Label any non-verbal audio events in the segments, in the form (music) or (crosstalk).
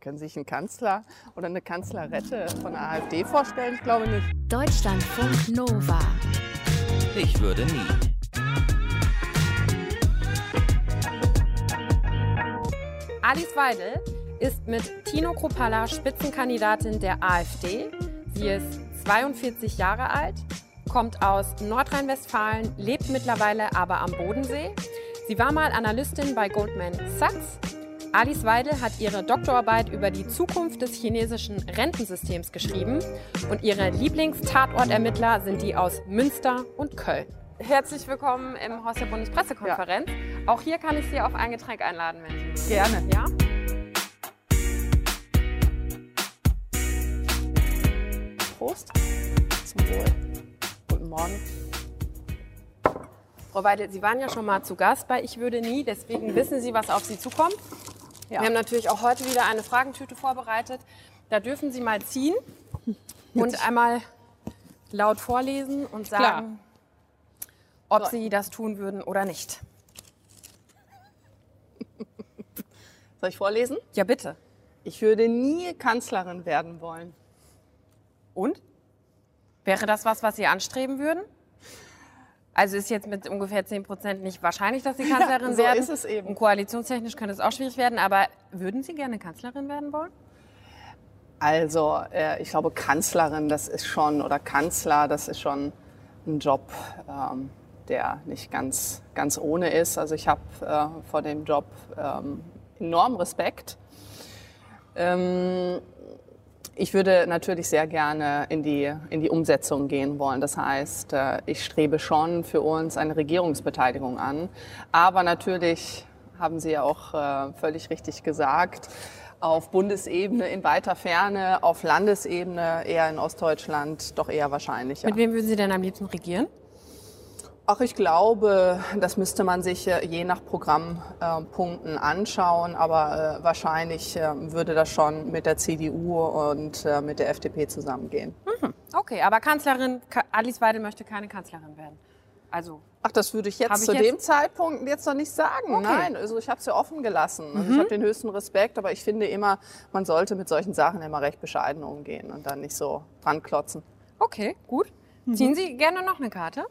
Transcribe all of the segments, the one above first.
Können Sie sich einen Kanzler oder eine Kanzlerette von der AfD vorstellen? Ich glaube nicht. Deutschlandfunk Nova. Ich würde nie. Alice Weidel ist mit Tino Kropalla Spitzenkandidatin der AfD. Sie ist 42 Jahre alt, kommt aus Nordrhein-Westfalen, lebt mittlerweile aber am Bodensee. Sie war mal Analystin bei Goldman Sachs Alice Weidel hat ihre Doktorarbeit über die Zukunft des chinesischen Rentensystems geschrieben und ihre Lieblingstatortermittler sind die aus Münster und Köln. Herzlich willkommen im Haus der Bundespressekonferenz. Ja. Auch hier kann ich Sie auf ein Getränk einladen, wenn Sie Gerne. Ja? Prost. Zum Wohl. Guten Morgen. Frau Weidel, Sie waren ja schon mal zu Gast bei Ich würde nie, deswegen wissen Sie, was auf Sie zukommt. Ja. Wir haben natürlich auch heute wieder eine Fragentüte vorbereitet. Da dürfen Sie mal ziehen und einmal laut vorlesen und sagen, Klar. ob. Sie das tun würden oder nicht. (laughs) Soll ich vorlesen? Ja, bitte. Ich würde nie Kanzlerin werden wollen. Und? Wäre das was, was Sie anstreben würden? Also ist jetzt mit ungefähr 10 Prozent nicht wahrscheinlich, dass Sie (laughs) Kanzlerin ja, so werden. ist es eben. Und koalitionstechnisch könnte es auch schwierig werden. Aber würden Sie gerne Kanzlerin werden wollen? Also äh, ich glaube, Kanzlerin, das ist schon, oder Kanzler, das ist schon ein Job, ähm, der nicht ganz, ganz ohne ist. Also ich habe äh, vor dem Job ähm, enormen Respekt. Ähm, ich würde natürlich sehr gerne in die, in die Umsetzung gehen wollen. Das heißt, äh, ich strebe schon für uns eine Regierungsbeteiligung an. Aber natürlich haben Sie ja auch äh, völlig richtig gesagt, auf Bundesebene in weiter Ferne, auf Landesebene eher in Ostdeutschland doch eher wahrscheinlich. Mit wem würden Sie denn am liebsten regieren? Ach, ich glaube, das müsste man sich äh, je nach Programmpunkten anschauen, aber äh, wahrscheinlich äh, würde das schon mit der CDU und mit der FDP zusammengehen. Mhm. Okay, aber Kanzlerin, Alice Weidel möchte keine Kanzlerin werden. Also Ach, das würde ich jetzt ich zu jetzt? dem Zeitpunkt jetzt noch nicht sagen. Okay. Nein, also ich habe es ja offen gelassen. Also mhm. Ich habe den höchsten Respekt, aber ich finde immer, man sollte mit solchen Sachen immer recht bescheiden umgehen und dann nicht so dran klotzen. Okay, gut. Mhm. Ziehen Sie gerne noch eine Karte?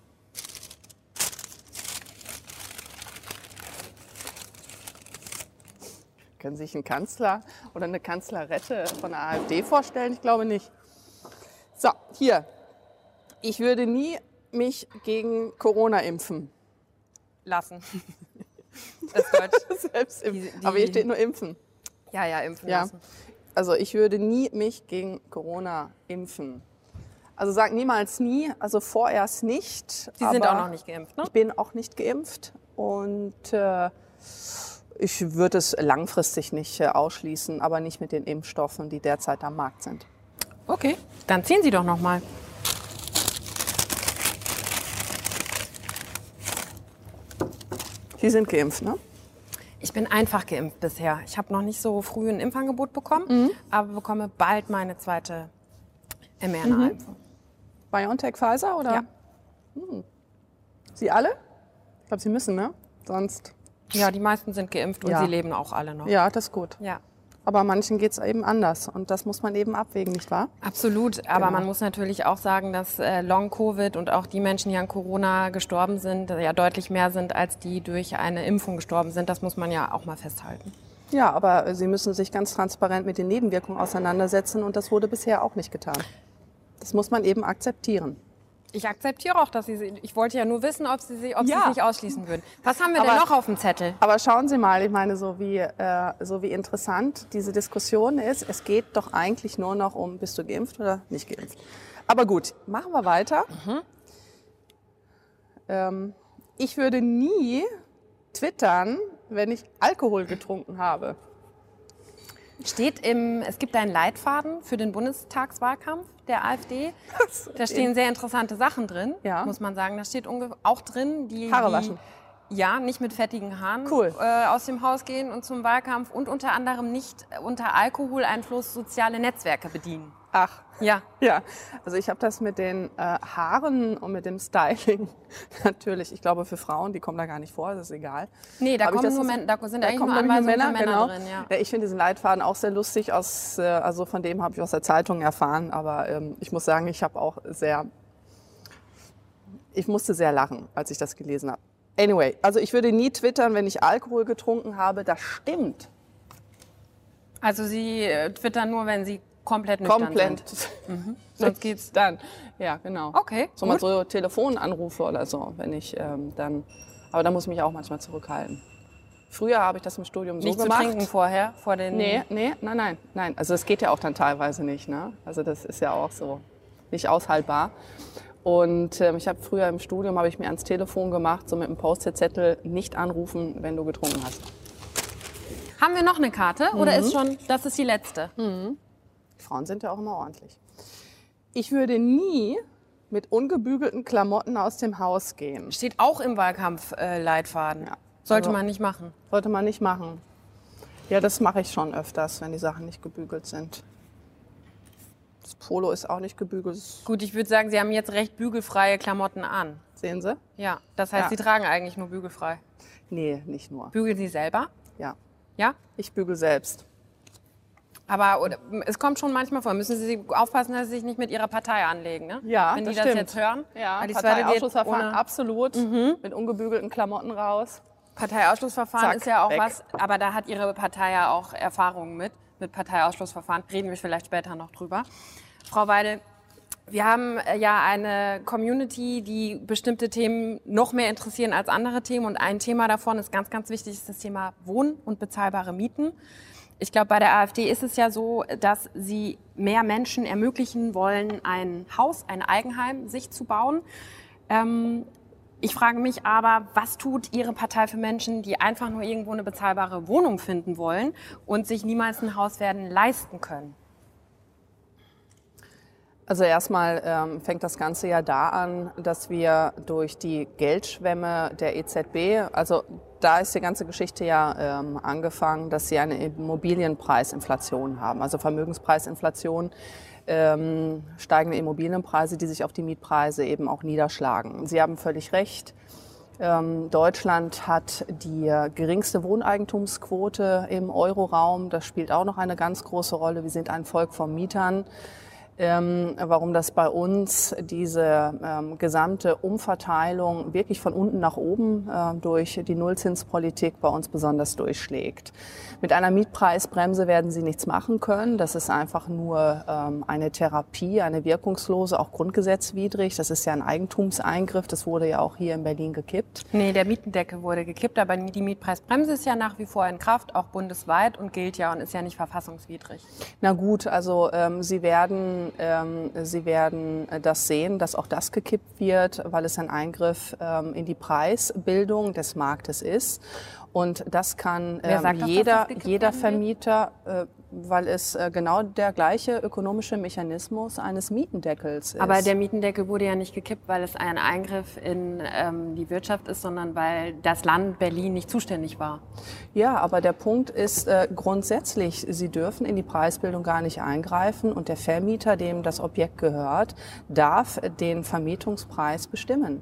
Können Sie sich einen Kanzler oder eine Kanzlerette von der AfD vorstellen? Ich glaube nicht. So, hier. Ich würde nie mich gegen Corona impfen. Lassen. (laughs) Das Deutsch. (laughs) Selbst impfen. Die, Aber hier steht nur impfen. Ja, ja, impfen ja. lassen. Also ich würde nie mich gegen Corona impfen. Also sag niemals nie, also vorerst nicht. Sie sind auch noch nicht geimpft, ne? Ich bin auch nicht geimpft und äh, ich würde es langfristig nicht äh, ausschließen, aber nicht mit den Impfstoffen, die derzeit am Markt sind. Okay, dann ziehen Sie doch noch mal. Sie sind geimpft, ne? Ich bin einfach geimpft bisher. Ich habe noch nicht so früh ein Impfangebot bekommen, mhm. aber bekomme bald meine zweite mRNA-Impfung. Mhm. BioNTech Pfizer oder? Ja. Hm. Sie alle? Ich glaube, Sie müssen, ne? Sonst ja, die meisten sind geimpft und ja. sie leben auch alle noch. Ja, das ist gut. Ja. Aber manchen geht es eben anders und das muss man eben abwägen, nicht wahr? Absolut, aber genau. man muss natürlich auch sagen, dass äh, Long-Covid und auch die Menschen, die an Corona gestorben sind, ja deutlich mehr sind, als die durch eine Impfung gestorben sind. Das muss man ja auch mal festhalten. Ja, aber Sie müssen sich ganz transparent mit den Nebenwirkungen auseinandersetzen und das wurde bisher auch nicht getan. Das muss man eben akzeptieren. Ich akzeptiere auch, dass Sie sie. Ich wollte ja nur wissen, ob Sie sie, ob ja. Sie nicht ausschließen würden. Was haben wir aber, denn noch auf dem Zettel? Aber schauen Sie mal, ich meine, so wie, äh, so wie interessant diese Diskussion ist. Es geht doch eigentlich nur noch um, bist du geimpft oder nicht geimpft. Aber gut, machen wir weiter. Mhm. Ähm, ich würde nie twittern, wenn ich Alkohol getrunken habe. Steht im, es gibt einen Leitfaden für den Bundestagswahlkampf der AfD. Da stehen sehr interessante Sachen drin, ja. muss man sagen. Da steht auch drin, die, Haare waschen. ja, nicht mit fettigen Haaren Cool. äh, aus dem Haus gehen und zum Wahlkampf und unter anderem nicht unter Alkoholeinfluss soziale Netzwerke bedienen. Ach, Ja. ja. Also ich habe das mit den äh, Haaren und mit dem Styling (laughs) natürlich. Ich glaube, für Frauen, die kommen da gar nicht vor, das ist egal. Nee, da Hab kommen nur Männer, da sind Da eigentlich kommen nur Anweisungen für Männer genau. drin, ja. Ja, Ich finde diesen Leitfaden auch sehr lustig. Aus, äh, also von dem habe ich aus der Zeitung erfahren. Aber ähm, ich muss sagen, ich habe auch sehr, ich musste sehr lachen, als ich das gelesen habe. Anyway, also ich würde nie twittern, wenn ich Alkohol getrunken habe. Das stimmt. Also Sie äh, twittern nur, wenn Sie komplett nüchtern Komplett. sind. Sonst geht's. dann. Ja, genau. Okay, So mal so Telefonanrufe oder so, wenn ich ähm, dann. Aber da muss ich mich auch manchmal zurückhalten. Früher habe ich das im Studium so Nicht zu gemacht. trinken vorher, vor den... Nee, nee, nein, nein, nein. Also das geht ja auch dann teilweise nicht. Ne? Also das ist ja auch so nicht aushaltbar. Und ähm, ich habe früher im Studium habe ich mir ans Telefon gemacht, so mit einem Post-it-Zettel, nicht anrufen, wenn du getrunken hast. Haben wir noch eine Karte oder Mhm. ist schon, das ist die letzte? Die Frauen sind ja auch immer ordentlich. Ich würde nie mit ungebügelten Klamotten aus dem Haus gehen. Steht auch im Wahlkampf-Leitfaden. Äh. Ja. Sollte Also- man nicht machen. Sollte man nicht machen. Ja, das mache ich schon öfters, wenn die Sachen nicht gebügelt sind. Das Polo ist auch nicht gebügelt, Gut, ich würde sagen, Sie haben jetzt recht bügelfreie Klamotten an. sehen Sie? Ja, das heißt, Ja. Sie tragen eigentlich nur bügelfrei. Nee, nicht nur. Bügeln Sie selber? Ja, Ja? ich bügel selbst. Aber oder, es kommt schon manchmal vor. Müssen Sie aufpassen, dass Sie sich nicht mit Ihrer Partei anlegen, ne? Ja, Wenn die das das stimmt. jetzt hören. Ja, die Parteiausschussverfahren ohne- Mhm. absolut. Mit ungebügelten Klamotten raus. Parteiausschlussverfahren Zack, ist ja auch weg. was, aber da hat Ihre Partei ja auch Erfahrungen mit. Mit Parteiausschlussverfahren reden wir vielleicht später noch drüber. Frau Weidel, wir haben äh, ja eine Community, die bestimmte Themen noch mehr interessieren als andere Themen. Und ein Thema davon ist ganz, ganz wichtig, ist das Thema Wohn- und bezahlbare Mieten. Ich glaube, bei der AfD ist es ja so, dass sie mehr Menschen ermöglichen wollen, ein Haus, ein Eigenheim sich zu bauen. Ähm, ich frage mich aber, was tut Ihre Partei für Menschen, die einfach nur irgendwo eine bezahlbare Wohnung finden wollen und sich niemals ein Haus werden leisten können? Also erstmal ähm, fängt das Ganze ja da an, dass wir durch die Geldschwemme der EZB, also da ist die ganze Geschichte ja ähm, angefangen, dass sie eine Immobilienpreisinflation haben, also Vermögenspreisinflation, ähm, steigende Immobilienpreise, die sich auf die Mietpreise eben auch niederschlagen. Sie haben völlig recht. Ähm, Deutschland hat die äh, geringste Wohneigentumsquote im Euroraum. Das spielt auch noch eine ganz große Rolle. Wir sind ein Volk von Mietern. Ähm, warum das bei uns diese ähm, gesamte Umverteilung wirklich von unten nach oben äh, durch die Nullzinspolitik bei uns besonders durchschlägt. Mit einer Mietpreisbremse werden Sie nichts machen können. Das ist einfach nur ähm, eine Therapie, eine wirkungslose, auch grundgesetzwidrig. Das ist ja ein Eigentumseingriff. Das wurde ja auch hier in Berlin gekippt. Nee, der Mietendeckel wurde gekippt, aber die Mietpreisbremse ist ja nach wie vor in Kraft, auch bundesweit und gilt ja und ist ja nicht verfassungswidrig. Na gut, also ähm, Sie werden, ähm, Sie werden äh, das sehen, dass auch das gekippt wird, weil es ein Eingriff ähm, in die Preisbildung des Marktes ist. Und das kann ähm, jeder, das jeder? Vermieter, äh, weil es äh, genau der gleiche ökonomische Mechanismus eines Mietendeckels ist. Aber der Mietendeckel wurde ja nicht gekippt, weil es ein Eingriff in ähm, die Wirtschaft ist, sondern weil das Land Berlin nicht zuständig war. Ja, aber der Punkt ist äh, grundsätzlich, Sie dürfen in die Preisbildung gar nicht eingreifen und der Vermieter, dem das Objekt gehört, darf den Vermietungspreis bestimmen.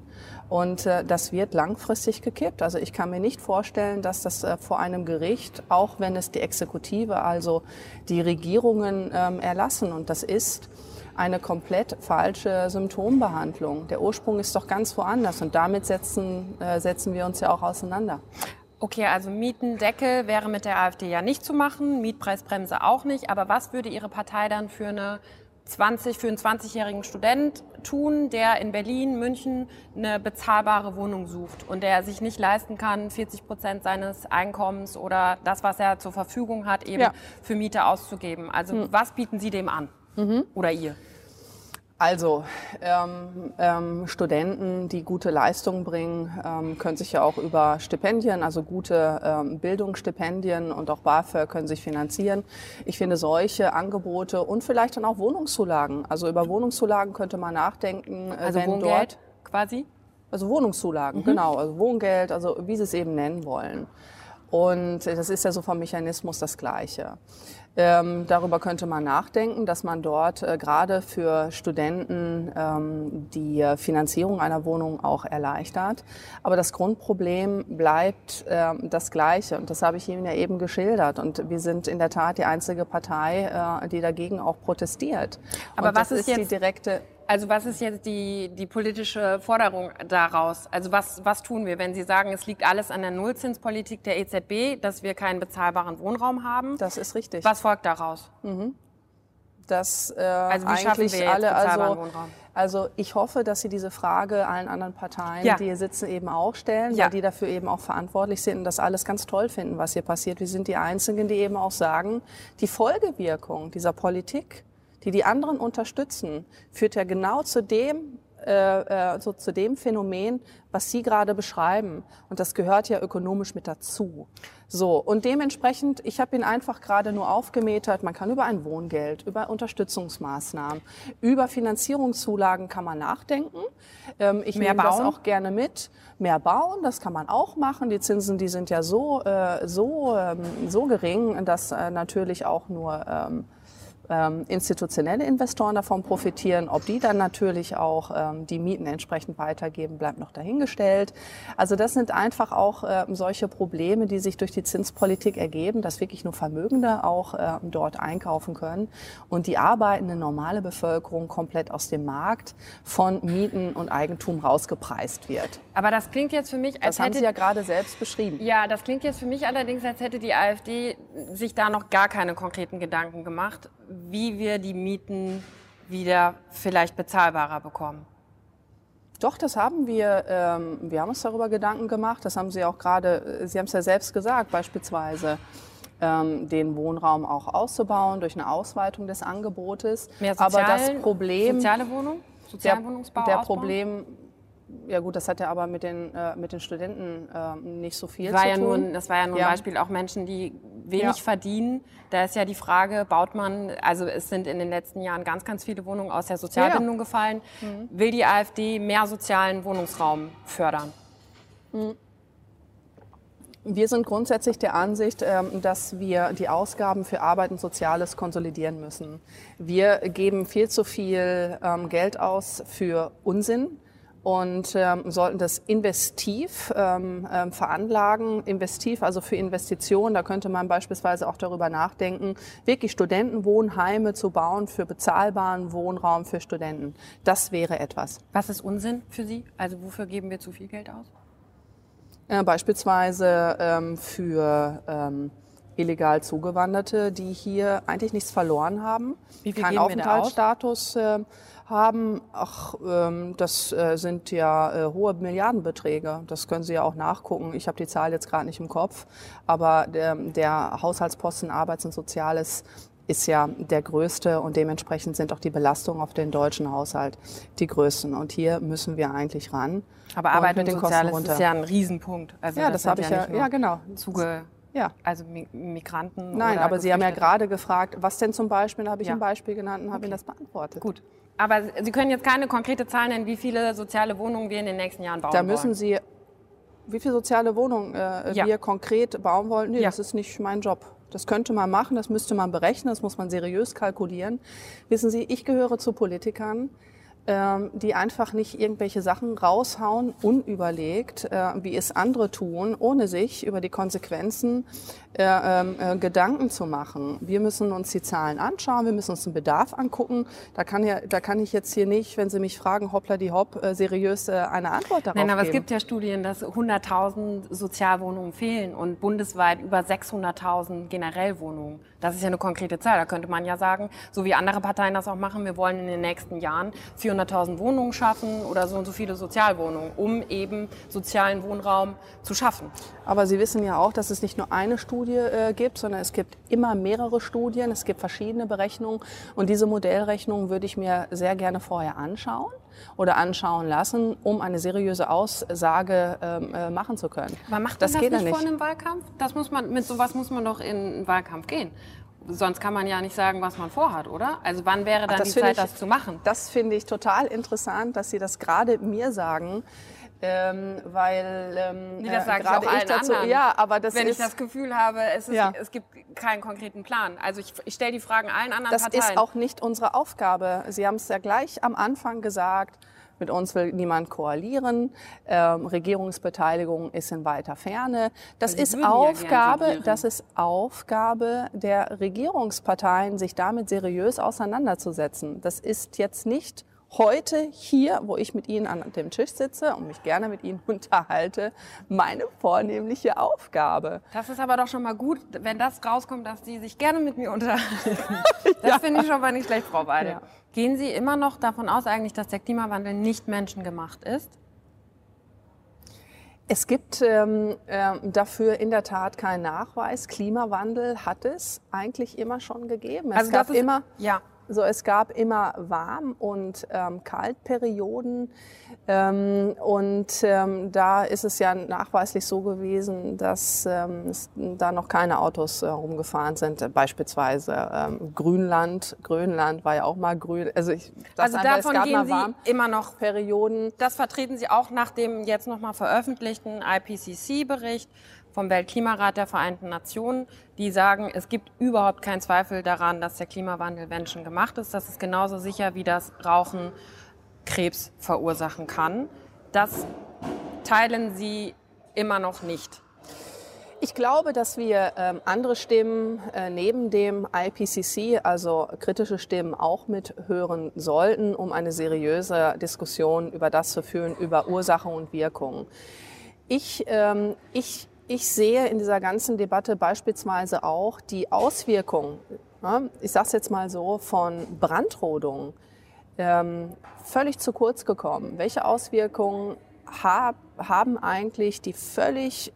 Und äh, das wird langfristig gekippt. Also ich kann mir nicht vorstellen, dass das äh, vor einem Gericht, auch wenn es die Exekutive, also die Regierungen ähm, erlassen, und das ist eine komplett falsche Symptombehandlung. Der Ursprung ist doch ganz woanders und damit setzen, äh, setzen wir uns ja auch auseinander. Okay, also Mietendeckel wäre mit der AfD ja nicht zu machen, Mietpreisbremse auch nicht. Aber was würde Ihre Partei dann für eine 20, für einen 20-jährigen Student tun, der in Berlin, München eine bezahlbare Wohnung sucht und der sich nicht leisten kann, 40 Prozent seines Einkommens oder das, was er zur Verfügung hat, eben Ja. für Miete auszugeben? Also was bieten Sie dem an? Oder ihr? Also ähm, ähm, Studenten, die gute Leistungen bringen, ähm, können sich ja auch über Stipendien, also gute ähm, Bildungsstipendien und auch BAföG können sich finanzieren. Ich finde solche Angebote und vielleicht dann auch Wohnungszulagen. Also über Wohnungszulagen könnte man nachdenken, äh, Also wenn Wohngeld dort quasi? Also Wohnungszulagen, genau. Also Wohngeld, also wie Sie es eben nennen wollen. Und das ist ja so vom Mechanismus das Gleiche. Ähm, darüber könnte man nachdenken, dass man dort äh, gerade für Studenten ähm, die Finanzierung einer Wohnung auch erleichtert. Aber das Grundproblem bleibt ähm, das Gleiche. Und das habe ich Ihnen ja eben geschildert. Und wir sind in der Tat die einzige Partei, äh, die dagegen auch protestiert. Aber Und was ist ist die jetzt- direkte Also was ist jetzt die, die politische Forderung daraus? Also was, was tun wir, wenn Sie sagen, es liegt alles an der Nullzinspolitik der EZB, dass wir keinen bezahlbaren Wohnraum haben? Das ist richtig. Was folgt daraus? dass äh, Also eigentlich alle, bezahlbaren also, Wohnraum? also ich hoffe, dass Sie diese Frage allen anderen Parteien, Ja. die hier sitzen, eben auch stellen, Ja. weil die dafür eben auch verantwortlich sind und das alles ganz toll finden, was hier passiert. Wir sind die Einzigen, die eben auch sagen, die Folgewirkung dieser Politik, die die anderen unterstützen, führt ja genau zu dem, äh, äh, so zu dem Phänomen, was Sie gerade beschreiben. Und das gehört ja ökonomisch mit dazu. So, und dementsprechend, ich habe ihn einfach gerade nur aufgemetert. Man kann über ein Wohngeld, über Unterstützungsmaßnahmen, über Finanzierungszulagen kann man nachdenken. Ähm, ich Mehr nehme das auch gerne mit. Mehr bauen, das kann man auch machen. Die Zinsen, die sind ja so, äh, so, ähm, so gering, dass äh, natürlich auch nur ähm, ähm, institutionelle Investoren davon profitieren. Ob die dann natürlich auch ähm, die Mieten entsprechend weitergeben, bleibt noch dahingestellt. Also das sind einfach auch ähm, solche Probleme, die sich durch die Zinspolitik ergeben, dass wirklich nur Vermögende auch ähm, dort einkaufen können und die arbeitende normale Bevölkerung komplett aus dem Markt von Mieten und Eigentum rausgepreist wird. Aber das klingt jetzt für mich, als Das haben hätte Sie ja gerade selbst beschrieben. Ja, das klingt jetzt für mich allerdings, als hätte die AfD sich da noch gar keine konkreten Gedanken gemacht, wie wir die Mieten wieder vielleicht bezahlbarer bekommen. Doch, das haben wir. Ähm, wir haben uns darüber Gedanken gemacht. Das haben Sie auch gerade, äh, Sie haben es ja selbst gesagt, beispielsweise ähm, den Wohnraum auch auszubauen durch eine Ausweitung des Angebotes. Mehr aber das Problem, Soziale Wohnung? der, Sozialen Wohnungsbau der ausbauen? Problem, ja gut, das hat ja aber mit den, äh, mit den Studenten äh, nicht so viel war zu ja tun. nur, das war ja nur Ja. ein Beispiel auch Menschen, die wenig Ja. verdienen. Da ist ja die Frage, baut man, also es sind in den letzten Jahren ganz, ganz viele Wohnungen aus der Sozialbindung Ja. Mhm. gefallen. Will die AfD mehr sozialen Wohnungsraum fördern? Wir sind grundsätzlich der Ansicht, ähm, dass wir die Ausgaben für Arbeit und Soziales konsolidieren müssen. Wir geben viel zu viel ähm, Geld aus für Unsinn und ähm, sollten das investiv ähm, ähm, veranlagen. Investiv, also für Investitionen, da könnte man beispielsweise auch darüber nachdenken, wirklich Studentenwohnheime zu bauen für bezahlbaren Wohnraum für Studenten. Das wäre etwas. Was ist Unsinn für Sie? Also wofür geben wir zu viel Geld aus? Äh, beispielsweise ähm, für ähm, illegal Zugewanderte, die hier eigentlich nichts verloren haben, Wie viel keinen Aufenthaltsstatus äh, haben. Ach, ähm, das äh, sind ja äh, hohe Milliardenbeträge. Das können Sie ja auch nachgucken. Ich habe die Zahl jetzt gerade nicht im Kopf, aber der, der Haushaltsposten Arbeits- und Soziales ist ja der größte und dementsprechend sind auch die Belastungen auf den deutschen Haushalt die größten. Und hier müssen wir eigentlich ran. Aber und Arbeit mit und den Kosten Soziales ist ja ein Riesenpunkt. Also Ja, das sind habe ich ja- ja, genau. Zuge, Ja. also Mi- Migranten. Nein, aber Sie haben ja gerade gefragt, was denn zum Beispiel, da habe ich Ja. ein Beispiel genannt und habe Ihnen das beantwortet. Gut. Aber Sie können jetzt keine konkrete Zahl nennen, wie viele soziale Wohnungen wir in den nächsten Jahren bauen Da müssen wollen. Sie, wie viele soziale Wohnungen äh, Ja. wir konkret bauen wollen, nee, Ja. das ist nicht mein Job. Das könnte man machen, das müsste man berechnen, das muss man seriös kalkulieren. Wissen Sie, ich gehöre zu Politikern, die einfach nicht irgendwelche Sachen raushauen, unüberlegt, äh, wie es andere tun, ohne sich über die Konsequenzen äh, ähm, äh, Gedanken zu machen. Wir müssen uns die Zahlen anschauen, wir müssen uns den Bedarf angucken. Da kann, ja, da kann ich jetzt hier nicht, wenn Sie mich fragen, hoppla die hopp, seriös eine Antwort darauf Nein, aber es geben. gibt ja Studien, dass 100.000 Sozialwohnungen fehlen und bundesweit über 600.000 generell Wohnungen. Das ist ja eine konkrete Zahl. Da könnte man ja sagen, so wie andere Parteien das auch machen, wir wollen in den nächsten Jahren 400.000 Wohnungen schaffen oder so und so viele Sozialwohnungen, um eben sozialen Wohnraum zu schaffen. Aber Sie wissen ja auch, dass es nicht nur eine Studie äh, gibt, sondern es gibt immer mehrere Studien, es gibt verschiedene Berechnungen und diese Modellrechnungen würde ich mir sehr gerne vorher anschauen oder anschauen lassen, um eine seriöse Aussage ähm, äh, machen zu können. Aber macht das man das geht ja nicht nicht. vor einem Wahlkampf? Das muss man, mit sowas muss man doch in einen Wahlkampf gehen. Sonst kann man ja nicht sagen, was man vorhat, oder? Also wann wäre dann das die Zeit, ich- das zu machen? Das finde ich total interessant, dass Sie das gerade mir sagen. Ähm, weil ähm, Nee, das äh, sage ich gerade auch allen dazu, anderen. ja, aber das wenn ist ich das Gefühl habe, es, ist, Ja. es gibt keinen konkreten Plan. Also ich, ich stelle die Fragen allen anderen Das Parteien. ist auch nicht unsere Aufgabe. Sie haben es ja gleich am Anfang gesagt. Mit uns will niemand koalieren. Ähm, Regierungsbeteiligung ist in weiter Ferne. Das Sie ist ja Aufgabe, regieren. das ist Aufgabe der Regierungsparteien, sich damit seriös auseinanderzusetzen. Das ist jetzt nicht heute hier, wo ich mit Ihnen an dem Tisch sitze und mich gerne mit Ihnen (laughs) unterhalte, meine vornehmliche Aufgabe. Das ist aber doch schon mal gut, wenn das rauskommt, dass Sie sich gerne mit mir unterhalten. (laughs) Das finde ich schon mal nicht schlecht, Frau Weidel. Ja. Gehen Sie immer noch davon aus eigentlich, dass der Klimawandel nicht menschengemacht ist? Es gibt ähm, ähm, dafür in der Tat keinen Nachweis. Klimawandel hat es eigentlich immer schon gegeben. Es Also gab ist- immer Ja. So, es gab immer Warm- und ähm, Kaltperioden. Ähm, und ähm, da ist es ja nachweislich so gewesen, dass ähm, es da noch keine Autos äh, rumgefahren sind. Beispielsweise ähm, Grünland. Grönland war ja auch mal grün. Also, ich, das Also einfach, davon gehen Sie immer noch Warmperioden. Das vertreten Sie auch nach dem jetzt nochmal veröffentlichten IPCC-Bericht vom Weltklimarat der Vereinten Nationen, die sagen, es gibt überhaupt keinen Zweifel daran, dass der Klimawandel menschengemacht ist. Das ist genauso sicher, wie das Rauchen Krebs verursachen kann. Das teilen Sie immer noch nicht. Ich glaube, dass wir ähm, andere Stimmen äh, neben dem IPCC, also kritische Stimmen, auch mithören sollten, um eine seriöse Diskussion über das zu führen, über Ursache und Wirkung. Ich, ähm, ich, ich sehe in dieser ganzen Debatte beispielsweise auch die Auswirkung, ja, ich sage es jetzt mal so, von Brandrodung ähm, völlig zu kurz gekommen. Welche Auswirkungen hab, haben eigentlich die völlig,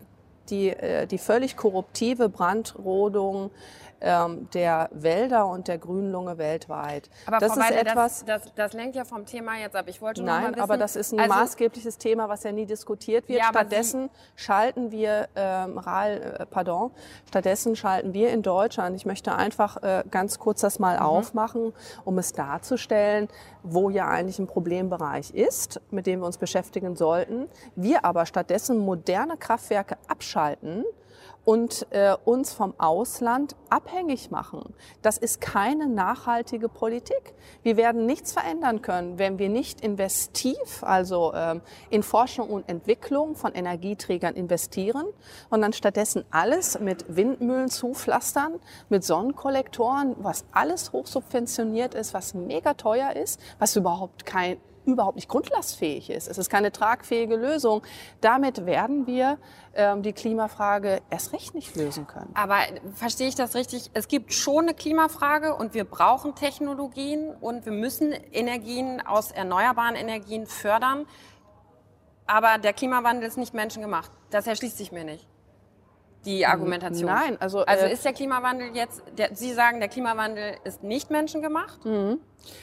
die, äh, die völlig korruptive Brandrodung ähm, der Wälder und der Grünlunge weltweit? Aber das Frau ist Weidel, etwas. das, das, das lenkt ja vom Thema jetzt ab. Ich wollte mal Nein, wissen, aber das ist ein also, maßgebliches Thema, was ja nie diskutiert wird. Ja, stattdessen schalten wir, ähm, Ral, äh, pardon, stattdessen schalten wir in Deutschland, ich möchte einfach äh, ganz kurz das Mhm. mal aufmachen, um es darzustellen, wo ja eigentlich ein Problembereich ist, mit dem wir uns beschäftigen sollten. Wir aber stattdessen moderne Kraftwerke abschalten und äh, uns vom Ausland abhängig machen. Das ist keine nachhaltige Politik. Wir werden nichts verändern können, wenn wir nicht investiv, also ähm, in Forschung und Entwicklung von Energieträgern investieren und dann stattdessen alles mit Windmühlen zupflastern, mit Sonnenkollektoren, was alles hochsubventioniert ist, was mega teuer ist, was überhaupt kein überhaupt nicht grundlastfähig ist. Es ist keine tragfähige Lösung. Damit werden wir ähm, die Klimafrage erst recht nicht lösen können. Aber verstehe ich das richtig? Es gibt schon eine Klimafrage und wir brauchen Technologien und wir müssen Energien aus erneuerbaren Energien fördern. Aber der Klimawandel ist nicht menschengemacht. Das erschließt sich mir nicht. Die Argumentation. Nein, also, also äh, ist der Klimawandel jetzt, der, Sie sagen, der Klimawandel ist nicht menschengemacht?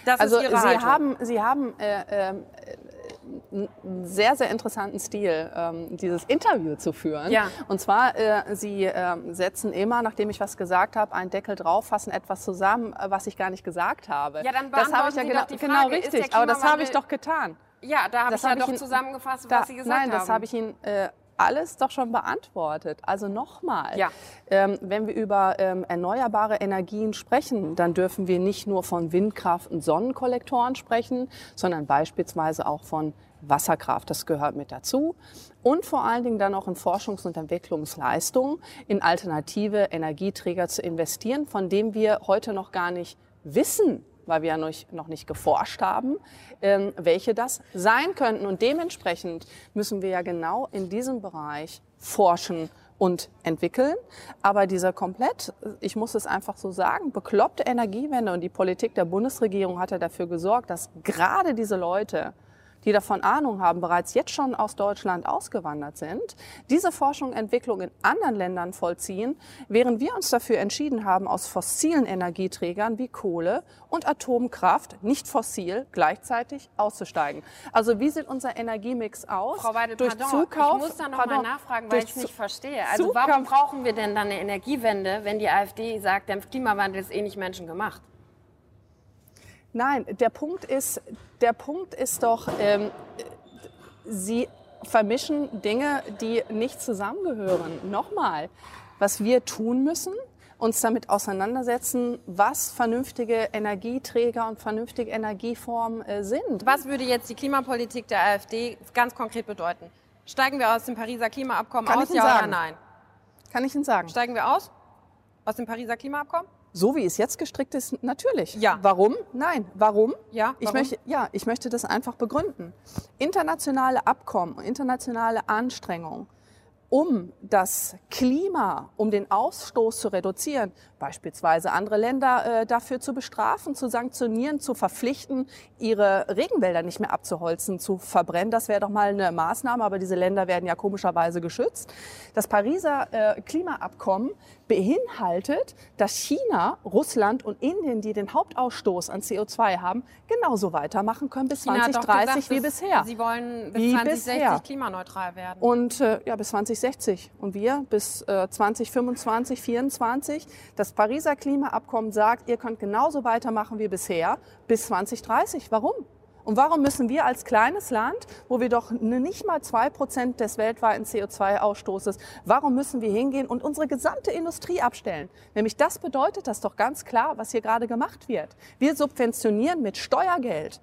Das Also ist Ihre Sie Haltung. haben, Sie haben äh, ähm, äh, einen sehr, sehr interessanten Stil, ähm, dieses Interview zu führen. Ja. Und zwar, äh, Sie ähm, setzen immer, nachdem ich was gesagt habe, einen Deckel drauf, fassen etwas zusammen, äh, was ich gar nicht gesagt habe. Ja, dann das habe ich ja genau, genau Frage, der richtig. Aber das habe ich doch getan. ja, da habe ich ja ich doch Ihnen- zusammengefasst, was Da, Sie gesagt nein, haben. das habe ich Ihnen äh, alles doch schon beantwortet. Also nochmal, Ja. ähm, wenn wir über ähm, erneuerbare Energien sprechen, dann dürfen wir nicht nur von Windkraft und Sonnenkollektoren sprechen, sondern beispielsweise auch von Wasserkraft. Das gehört mit dazu. Und vor allen Dingen dann auch in Forschungs- und Entwicklungsleistungen, in alternative Energieträger zu investieren, von denen wir heute noch gar nicht wissen, weil wir ja noch, nicht geforscht haben, ähm, welche das sein könnten. Und dementsprechend müssen wir ja genau in diesem Bereich forschen und entwickeln. Aber dieser komplett, ich muss es einfach so sagen, bekloppte Energiewende und die Politik der Bundesregierung hat ja dafür gesorgt, dass gerade diese Leute, die davon Ahnung haben, bereits jetzt schon aus Deutschland ausgewandert sind, diese Forschung und Entwicklung in anderen Ländern vollziehen, während wir uns dafür entschieden haben, aus fossilen Energieträgern wie Kohle und Atomkraft, nicht fossil, gleichzeitig auszusteigen. Also wie sieht unser Energiemix aus? Frau Weidel, durch pardon, Zukauf, ich muss da noch mal pardon, nachfragen, weil ich es nicht verstehe. Also Zukauf- warum brauchen wir denn dann eine Energiewende, wenn die AfD sagt, der Klimawandel ist eh nicht menschengemacht? Nein, der Punkt ist, der Punkt ist doch, ähm, Sie vermischen Dinge, die nicht zusammengehören. Nochmal, was wir tun müssen, uns damit auseinandersetzen, was vernünftige Energieträger und vernünftige Energieformen äh, sind. Was würde jetzt die Klimapolitik der AfD ganz konkret bedeuten? Steigen wir aus dem Pariser Klimaabkommen Kann aus, ja sagen. oder nein? Kann ich Ihnen sagen. Steigen wir aus? Aus dem Pariser Klimaabkommen? So wie es jetzt gestrickt ist, natürlich. Ja. Warum? Nein. Warum? Ja, Ich warum? möchte, ja, ich möchte das einfach begründen. Internationale Abkommen, internationale Anstrengungen, um das Klima, um den Ausstoß zu reduzieren, beispielsweise andere Länder äh, dafür zu bestrafen, zu sanktionieren, zu verpflichten, ihre Regenwälder nicht mehr abzuholzen, zu verbrennen. Das wäre doch mal eine Maßnahme, aber diese Länder werden ja komischerweise geschützt. Das Pariser äh, Klimaabkommen beinhaltet, dass China, Russland und Indien, die den Hauptausstoß an CO2 haben, genauso weitermachen können bis China hat doch 2030 gesagt, wie bisher. Sie wollen bis Wie 2060 bisher. klimaneutral werden. Und äh, ja, bis 2060. Und wir bis äh, 2025, 2024. Das Pariser Klimaabkommen sagt, ihr könnt genauso weitermachen wie bisher bis 2030. Warum? Und warum müssen wir als kleines Land, wo wir doch nicht mal zwei Prozent des weltweiten CO2-Ausstoßes, warum müssen wir hingehen und unsere gesamte Industrie abstellen? Nämlich das bedeutet das doch ganz klar, was hier gerade gemacht wird. Wir subventionieren mit Steuergeld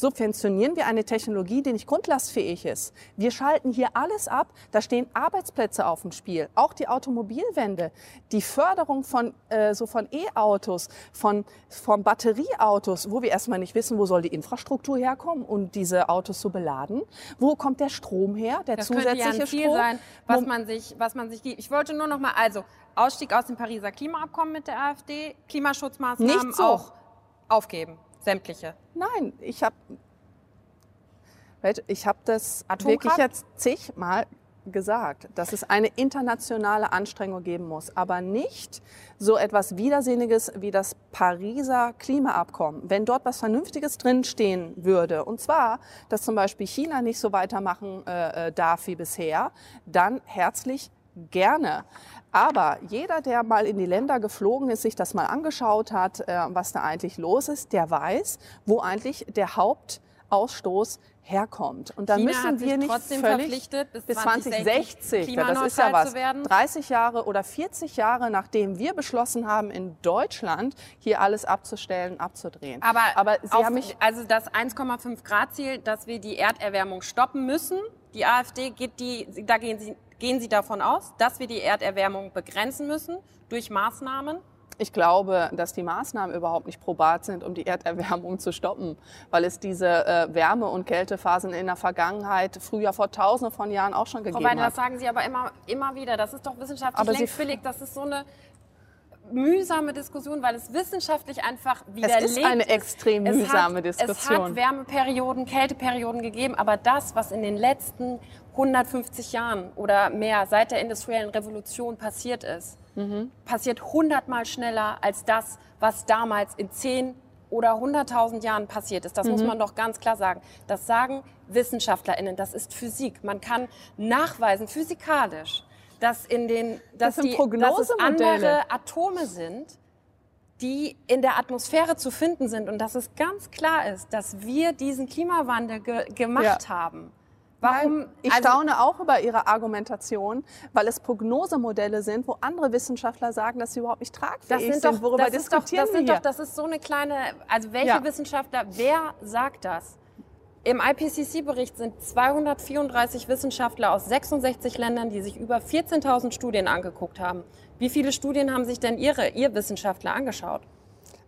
subventionieren wir eine Technologie, die nicht grundlastfähig ist. Wir schalten hier alles ab. Da stehen Arbeitsplätze auf dem Spiel. Auch die Automobilwende, die Förderung von, äh, so von E-Autos, von, von Batterieautos, wo wir erstmal nicht wissen, wo soll die Infrastruktur herkommen, um diese Autos zu beladen. Wo kommt der Strom her, der Das könnte zusätzliche ja ein Ziel Strom? sein, was man sich, was man sich gibt. Ich wollte nur noch mal, also Ausstieg aus dem Pariser Klimaabkommen mit der AfD, Klimaschutzmaßnahmen Nicht so. auch aufgeben, sämtliche. Nein, ich habe ich hab das Atomkraft? wirklich jetzt zigmal gesagt, dass es eine internationale Anstrengung geben muss, aber nicht so etwas Widersinniges wie das Pariser Klimaabkommen. Wenn dort was Vernünftiges drinstehen würde, und zwar, dass zum Beispiel China nicht so weitermachen äh, äh, darf wie bisher, dann herzlich gerne. Aber jeder, der mal in die Länder geflogen ist, sich das mal angeschaut hat, äh, was da eigentlich los ist, der weiß, wo eigentlich der Hauptausstoß herkommt. Und dann China müssen wir nicht trotzdem völlig verpflichtet, bis bis 2060 2060, ja, das ist ja was, zu werden. 30 Jahre oder 40 Jahre, nachdem wir beschlossen haben, in Deutschland hier alles abzustellen, abzudrehen. Aber, Aber Sie auf, haben mich also das 1,5 Grad Ziel, dass wir die Erderwärmung stoppen müssen. Die AfD geht die, da gehen sie, gehen sie davon aus, dass wir die Erderwärmung begrenzen müssen durch Maßnahmen. Ich glaube, dass die Maßnahmen überhaupt nicht probat sind, um die Erderwärmung zu stoppen, weil es diese äh, Wärme- und Kältephasen in der Vergangenheit früher vor tausenden von Jahren auch schon Frau gegeben Weidel, das hat. sagen Sie aber immer, immer wieder. Das ist doch wissenschaftlich Aber Sie- längst billig. Das ist so eine mühsame Diskussion, weil es wissenschaftlich einfach widerlegt ist eine extrem Es mühsame hat, Diskussion. Es hat Wärmeperioden, Kälteperioden gegeben, aber das, was in den letzten 150 Jahren oder mehr seit der industriellen Revolution passiert ist, Mhm. passiert hundertmal schneller als das, was damals in 10 oder 100.000 Jahren passiert ist. Das Mhm. muss man doch ganz klar sagen. Das sagen WissenschaftlerInnen. Das ist Physik. Man kann nachweisen, physikalisch, dass in den, dass, sind die, dass es andere Atome sind, die in der Atmosphäre zu finden sind und dass es ganz klar ist, dass wir diesen Klimawandel ge gemacht Ja. haben. Warum? Nein, ich also- staune auch über Ihre Argumentation, weil es Prognosemodelle sind, wo andere Wissenschaftler sagen, dass sie überhaupt nicht tragfähig Das sind sind. doch, Worüber das ist doch, diskutieren das sind wir doch, hier? das ist so eine kleine, also welche Ja. Wissenschaftler, wer sagt das? Im IPCC-Bericht sind 234 Wissenschaftler aus 66 Ländern, die sich über 14.000 Studien angeguckt haben. Wie viele Studien haben sich denn Ihre, Ihr Wissenschaftler angeschaut?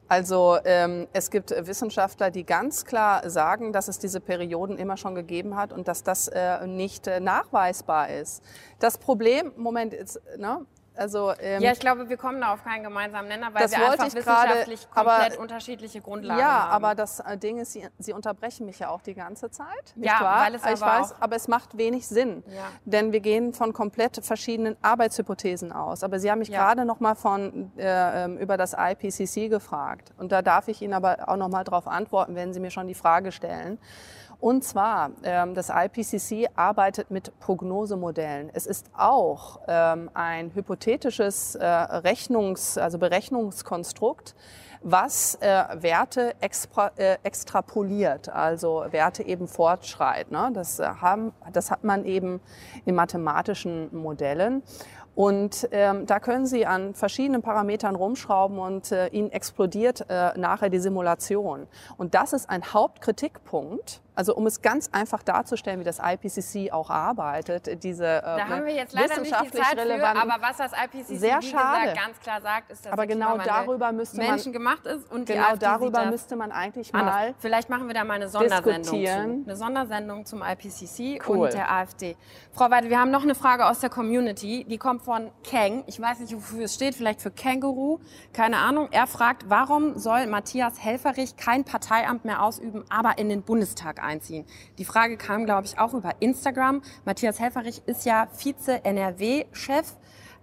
Also ähm, es gibt Wissenschaftler, die ganz klar sagen, dass es diese Perioden immer schon gegeben hat und dass das äh, nicht äh, nachweisbar ist. Das Problem, Moment, ist, ne? Also ähm, Ja, ich glaube, wir kommen da auf keinen gemeinsamen Nenner, weil Das wir einfach ich wissenschaftlich aber- komplett unterschiedliche Grundlagen Ja, haben. aber das äh, Ding ist, Sie, Sie unterbrechen mich ja auch die ganze Zeit. Nicht Ja, wahr? weil es ich aber weiß, auch- aber es macht wenig Sinn, Ja. denn wir gehen von komplett verschiedenen Arbeitshypothesen aus. Aber Sie haben mich Ja. gerade noch mal von äh, ähm, über das IPCC gefragt und da darf ich Ihnen aber auch noch mal darauf antworten, wenn Sie mir schon die Frage stellen. Und zwar, ähm, das IPCC arbeitet mit Prognosemodellen. Es ist auch ähm, ein hypothetisches äh, Rechnungs-, also Berechnungskonstrukt, was äh, Werte expra, äh, extrapoliert, also Werte eben fortschreitet. Ne? Das, äh, haben, das hat man eben in mathematischen Modellen. Und ähm, da können Sie an verschiedenen Parametern rumschrauben und äh, Ihnen explodiert äh, nachher die Simulation. Und das ist ein Hauptkritikpunkt also um es ganz einfach darzustellen, wie das IPCC auch arbeitet, diese äh, da haben wir jetzt leider nicht die Zeit für, aber was das IPCC sehr schade. gesagt ganz klar sagt, ist, dass aber genau darüber müsste man Menschen gemacht ist und genau darüber müsste man eigentlich anders. mal Vielleicht machen wir da mal eine Sondersendung zu. Eine Sondersendung zum IPCC Cool. und der AfD. Frau Weidel, wir haben noch eine Frage aus der Community. Die kommt von Kang. Ich weiß nicht, wofür es steht. Vielleicht für Känguru. Keine Ahnung. Er fragt, warum soll Matthias Helferich kein Parteiamt mehr ausüben, aber in den Bundestag einziehen? Die Frage kam, glaube ich, auch über Instagram. Matthias Helferich ist ja Vize-NRW-Chef,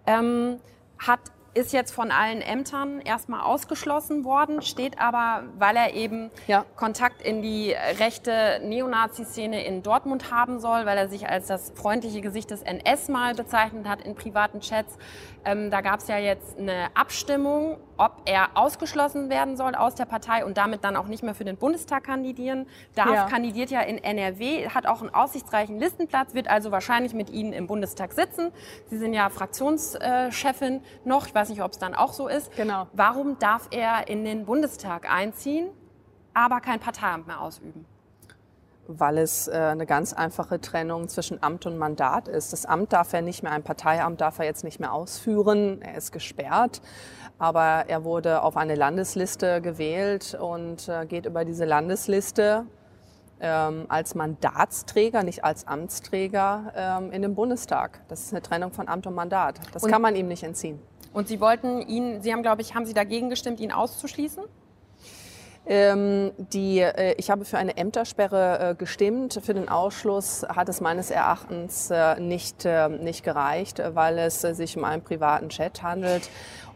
ähm, hat ist jetzt von allen Ämtern erstmal ausgeschlossen worden, steht aber, weil er eben Ja. Kontakt in die rechte Neonazi-Szene in Dortmund haben soll, weil er sich als das freundliche Gesicht des NS mal bezeichnet hat in privaten Chats. Ähm, da gab es ja jetzt eine Abstimmung, ob er ausgeschlossen werden soll aus der Partei und damit dann auch nicht mehr für den Bundestag kandidieren darf. Ja. Kandidiert ja in NRW, hat auch einen aussichtsreichen Listenplatz, wird also wahrscheinlich mit Ihnen im Bundestag sitzen. Sie sind ja Fraktionschefin noch. Ich weiß nicht, ob es dann auch so ist. Genau. Warum darf er in den Bundestag einziehen, aber kein Parteiamt mehr ausüben? Weil es äh, eine ganz einfache Trennung zwischen Amt und Mandat ist. Das Amt darf er nicht mehr, ein Parteiamt darf er jetzt nicht mehr ausführen, er ist gesperrt, aber er wurde auf eine Landesliste gewählt und äh, geht über diese Landesliste ähm, als Mandatsträger, nicht als Amtsträger ähm, in den Bundestag. Das ist eine Trennung von Amt und Mandat. Das Und- kann man ihm nicht entziehen. Und Sie wollten ihn, Sie haben, glaube ich, haben Sie dagegen gestimmt, ihn auszuschließen? Ähm, die, äh, ich habe für eine Ämtersperre äh, gestimmt. Für den Ausschluss hat es meines Erachtens äh, nicht, äh, nicht gereicht, weil es äh, sich um einen privaten Chat handelt.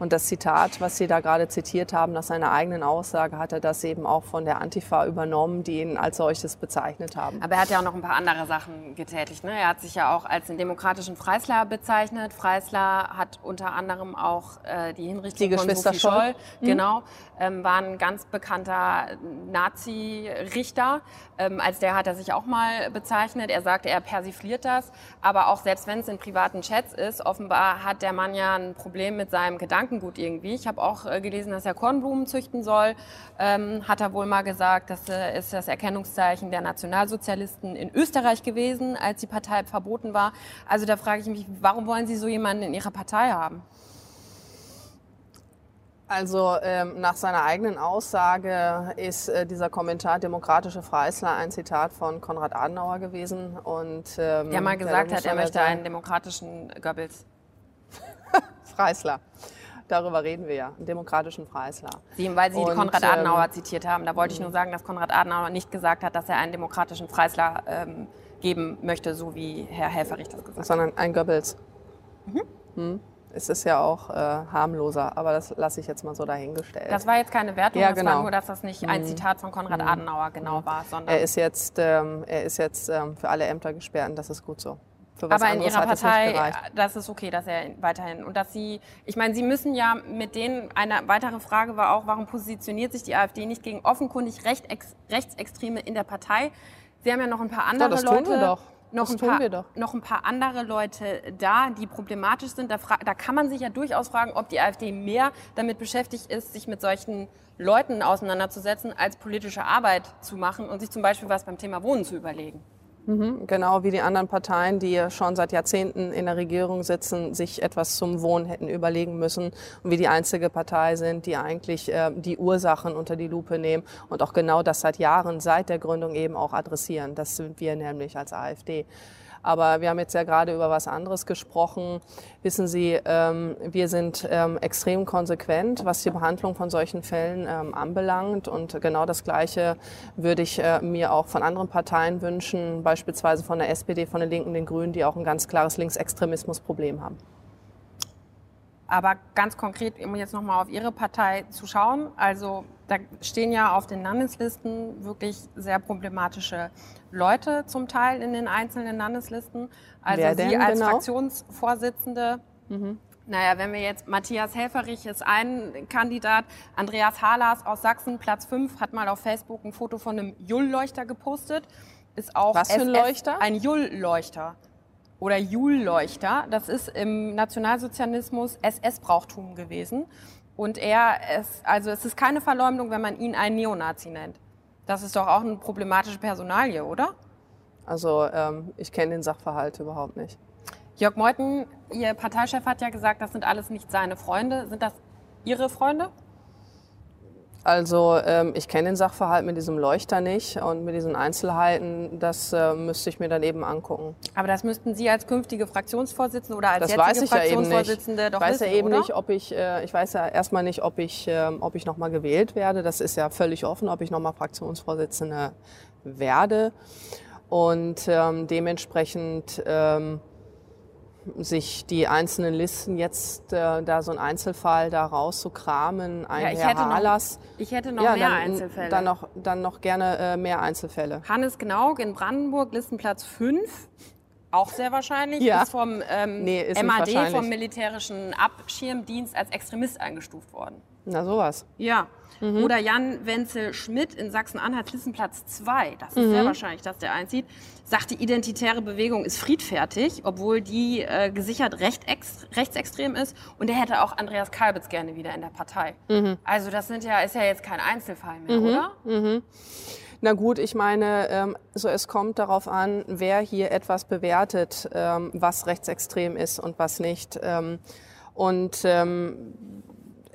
Und das Zitat, was Sie da gerade zitiert haben, nach seiner eigenen Aussage, hat er das eben auch von der Antifa übernommen, die ihn als solches bezeichnet haben. Aber er hat ja auch noch ein paar andere Sachen getätigt. Ne? Er hat sich ja auch als den demokratischen Freisler bezeichnet. Freisler hat unter anderem auch äh, die Hinrichtung Die von Sophie Scholl. Scholl, genau, ähm, war ein ganz bekannter Nazi-Richter. Ähm, als der hat er sich auch mal bezeichnet. Er sagte, er persifliert das. Aber auch selbst wenn es in privaten Chats ist, offenbar hat der Mann ja ein Problem mit seinem Gedankengut irgendwie. Ich habe auch äh, gelesen, dass er Kornblumen züchten soll. Ähm, hat er wohl mal gesagt, das äh, ist das Erkennungszeichen der Nationalsozialisten in Österreich gewesen, als die Partei verboten war. Also da frage ich mich, warum wollen Sie so jemanden in Ihrer Partei haben? Also ähm, nach seiner eigenen Aussage ist äh, dieser Kommentar demokratische Freisler ein Zitat von Konrad Adenauer gewesen. Und, ähm, Der mal gesagt muss hat, er möchte einen demokratischen Goebbels. (laughs) Freisler. Darüber reden wir ja, einen demokratischen Freisler. Sie, weil Sie Und, Konrad ähm, Adenauer zitiert haben. Da wollte ich nur sagen, dass Konrad Adenauer nicht gesagt hat, dass er einen demokratischen Freisler ähm, geben möchte, so wie Herr Helferich das gesagt hat. Sondern ein Goebbels. Mhm. Hm. Es ist ja auch äh, harmloser, aber das lasse ich jetzt mal so dahingestellt. Das war jetzt keine Wertung, Ja, das war genau. nur, dass das nicht ein Zitat von Konrad Adenauer genau war, sondern er ist jetzt, ähm, er ist jetzt ähm, für alle Ämter gesperrt und das ist gut so. Für was aber in Ihrer Partei, gereicht. das ist okay, dass er weiterhin und dass Sie, ich meine, Sie müssen ja mit denen, eine weitere Frage war auch, warum positioniert sich die AfD nicht gegen offenkundig Rechtex, Rechtsextreme in der Partei? Sie haben ja noch ein paar andere das tun Leute. wir doch. Noch Das ein, tun paar, wir doch. noch ein paar andere Leute da, die problematisch sind. Da, da kann man sich ja durchaus fragen, ob die AfD mehr damit beschäftigt ist, sich mit solchen Leuten auseinanderzusetzen, als politische Arbeit zu machen und sich zum Beispiel was beim Thema Wohnen zu überlegen. Genau wie die anderen Parteien, die schon seit Jahrzehnten in der Regierung sitzen, sich etwas zum Wohnen hätten überlegen müssen und wie die einzige Partei sind, die eigentlich äh, die Ursachen unter die Lupe nehmen und auch genau das seit Jahren, seit der Gründung eben auch adressieren. Das sind wir nämlich als AfD. Aber wir haben jetzt ja gerade über was anderes gesprochen. Wissen Sie, ähm, wir sind ähm, extrem konsequent, was die Behandlung von solchen Fällen ähm, anbelangt. Und genau das Gleiche würde ich äh, mir auch von anderen Parteien wünschen, beispielsweise von der SPD, von den Linken, den Grünen, die auch ein ganz klares Linksextremismusproblem haben. Aber ganz konkret, um jetzt nochmal auf Ihre Partei zu schauen, also da stehen ja auf den Landeslisten wirklich sehr problematische Leute zum Teil in den einzelnen Landeslisten. Also Wer Sie als genau? Fraktionsvorsitzende, naja, wenn wir jetzt, Matthias Helferich ist ein Kandidat, Andreas Halas aus Sachsen, Platz 5, hat mal auf Facebook ein Foto von einem Jull-Leuchter gepostet. Ist auch Was für ein Leuchter? Ein Jull-Leuchter oder Jull-Leuchter. Das ist im Nationalsozialismus SS-Brauchtum gewesen. Und er, ist, also es ist keine Verleumdung, wenn man ihn einen Neonazi nennt. Das ist doch auch eine problematische Personalie, oder? Also ähm, ich kenne den Sachverhalt überhaupt nicht. Jörg Meuthen, Ihr Parteichef hat ja gesagt, das sind alles nicht seine Freunde. Sind das Ihre Freunde? Also ähm, ich kenne den Sachverhalt mit diesem Leuchter nicht und mit diesen Einzelheiten, das äh, müsste ich mir dann eben angucken. Aber das müssten Sie als künftige Fraktionsvorsitzende oder als Das jetzige weiß ich ja eben nicht. Fraktionsvorsitzende Ich doch weiß wissen, ja eben oder? nicht, ob ich, äh, ich weiß ja erstmal nicht, ob ich, ähm, ob ich nochmal gewählt werde. Das ist ja völlig offen, ob ich nochmal Fraktionsvorsitzende werde. Und ähm, dementsprechend ähm, sich die einzelnen Listen jetzt äh, da so ein Einzelfall da rauszukramen, ein Ja, ich Herr hätte noch-. Ich hätte noch ja, mehr dann, Einzelfälle. Dann noch, dann noch gerne äh, mehr Einzelfälle. Hannes Gnaug in Brandenburg, Listenplatz 5. Auch sehr wahrscheinlich. Ja. Ist vom ähm, Nee, ist MAD, vom militärischen Abschirmdienst, als Extremist eingestuft worden. Na sowas. Ja. Mhm. Oder Jan Wenzel Schmidt in Sachsen-Anhalt, Listenplatz 2. Das ist Mhm. sehr wahrscheinlich, dass der einzieht. Sagt, die identitäre Bewegung ist friedfertig, obwohl die äh, gesichert recht ex rechtsextrem ist. Und er hätte auch Andreas Kalbitz gerne wieder in der Partei. Mhm. Also das sind ja, ist ja jetzt kein Einzelfall mehr, oder? Na gut, ich meine, ähm, so es kommt darauf an, wer hier etwas bewertet, ähm, was rechtsextrem ist und was nicht. Ähm, und ähm,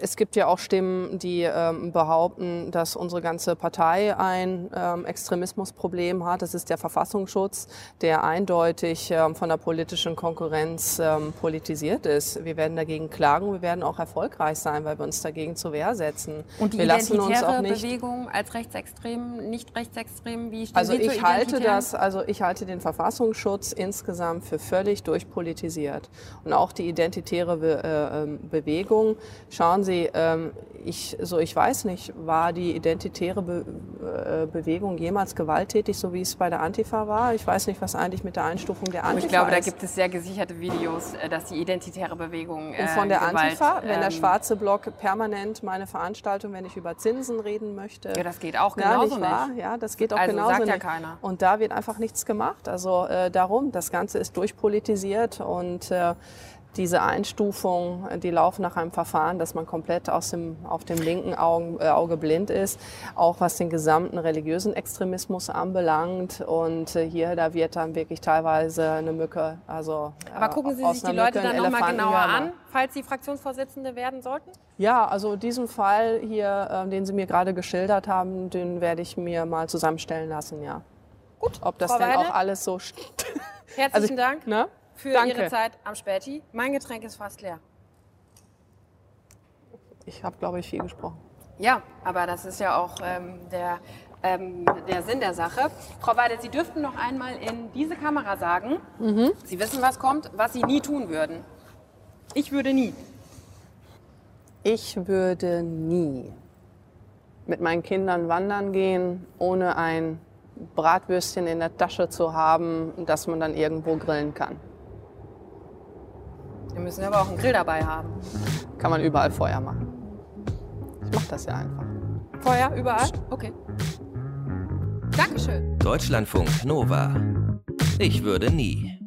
es gibt ja auch Stimmen, die ähm, behaupten, dass unsere ganze Partei ein ähm, Extremismusproblem hat. Das ist der Verfassungsschutz, der eindeutig ähm, von der politischen Konkurrenz ähm, politisiert ist. Wir werden dagegen klagen, wir werden auch erfolgreich sein, weil wir uns dagegen zur Wehr setzen. Und die wir lassen uns auch identitäre nicht Bewegung als rechtsextrem, nicht rechtsextrem, wie also Sie ich halte das, also ich halte den Verfassungsschutz insgesamt für völlig durchpolitisiert und auch die identitäre Be äh, ähm, Bewegung. Schauen Sie, ähm, ich so ich weiß nicht, war die identitäre Be äh, Bewegung jemals gewalttätig, so wie es bei der Antifa war? Ich weiß nicht, was eigentlich mit der Einstufung der Antifa ich glaube, da ist. gibt es sehr gesicherte Videos, äh, dass die identitäre Bewegung äh, Und von der Gewalt, Antifa, wenn der ähm, schwarze Block permanent meine Veranstaltung, wenn ich über Zinsen reden möchte. Ja, das geht auch Ja, genauso nicht wahr? Ja, das geht auch Also genauso sagt ja nicht. keiner. Und da wird einfach nichts gemacht. Also äh, darum, das Ganze ist durchpolitisiert und äh, diese Einstufung, äh, die laufen nach einem Verfahren, dass man komplett aus dem, auf dem linken Augen, äh, Auge blind ist, auch was den gesamten religiösen Extremismus anbelangt. Und äh, hier, da wird dann wirklich teilweise eine Mücke, also äh, Aber gucken Sie sich die einer Leute Mücke dann nochmal genauer an, falls Sie Fraktionsvorsitzende werden sollten? Ja, also diesen Fall hier, äh, den Sie mir gerade geschildert haben, den werde ich mir mal zusammenstellen lassen, ja. Gut. Ob das Frau denn Weidel? auch alles so st- (laughs) Herzlichen Also ich- Dank ne? Für Danke. Ihre Zeit am Späti. Mein Getränk ist fast leer. Ich habe, glaube ich, viel gesprochen. Ja, aber das ist ja auch ähm, der, ähm, der Sinn der Sache. Frau Weidel, Sie dürften noch einmal in diese Kamera sagen, Mhm. Sie wissen, was kommt, was Sie nie tun würden. Ich würde nie. Ich würde nie mit meinen Kindern wandern gehen, ohne ein Bratwürstchen in der Tasche zu haben, das man dann irgendwo grillen kann. Wir müssen aber auch einen Grill dabei haben. Kann man überall Feuer machen. Ich mache das ja einfach. Feuer überall? Okay. Dankeschön. Deutschlandfunk Nova. Ich würde nie.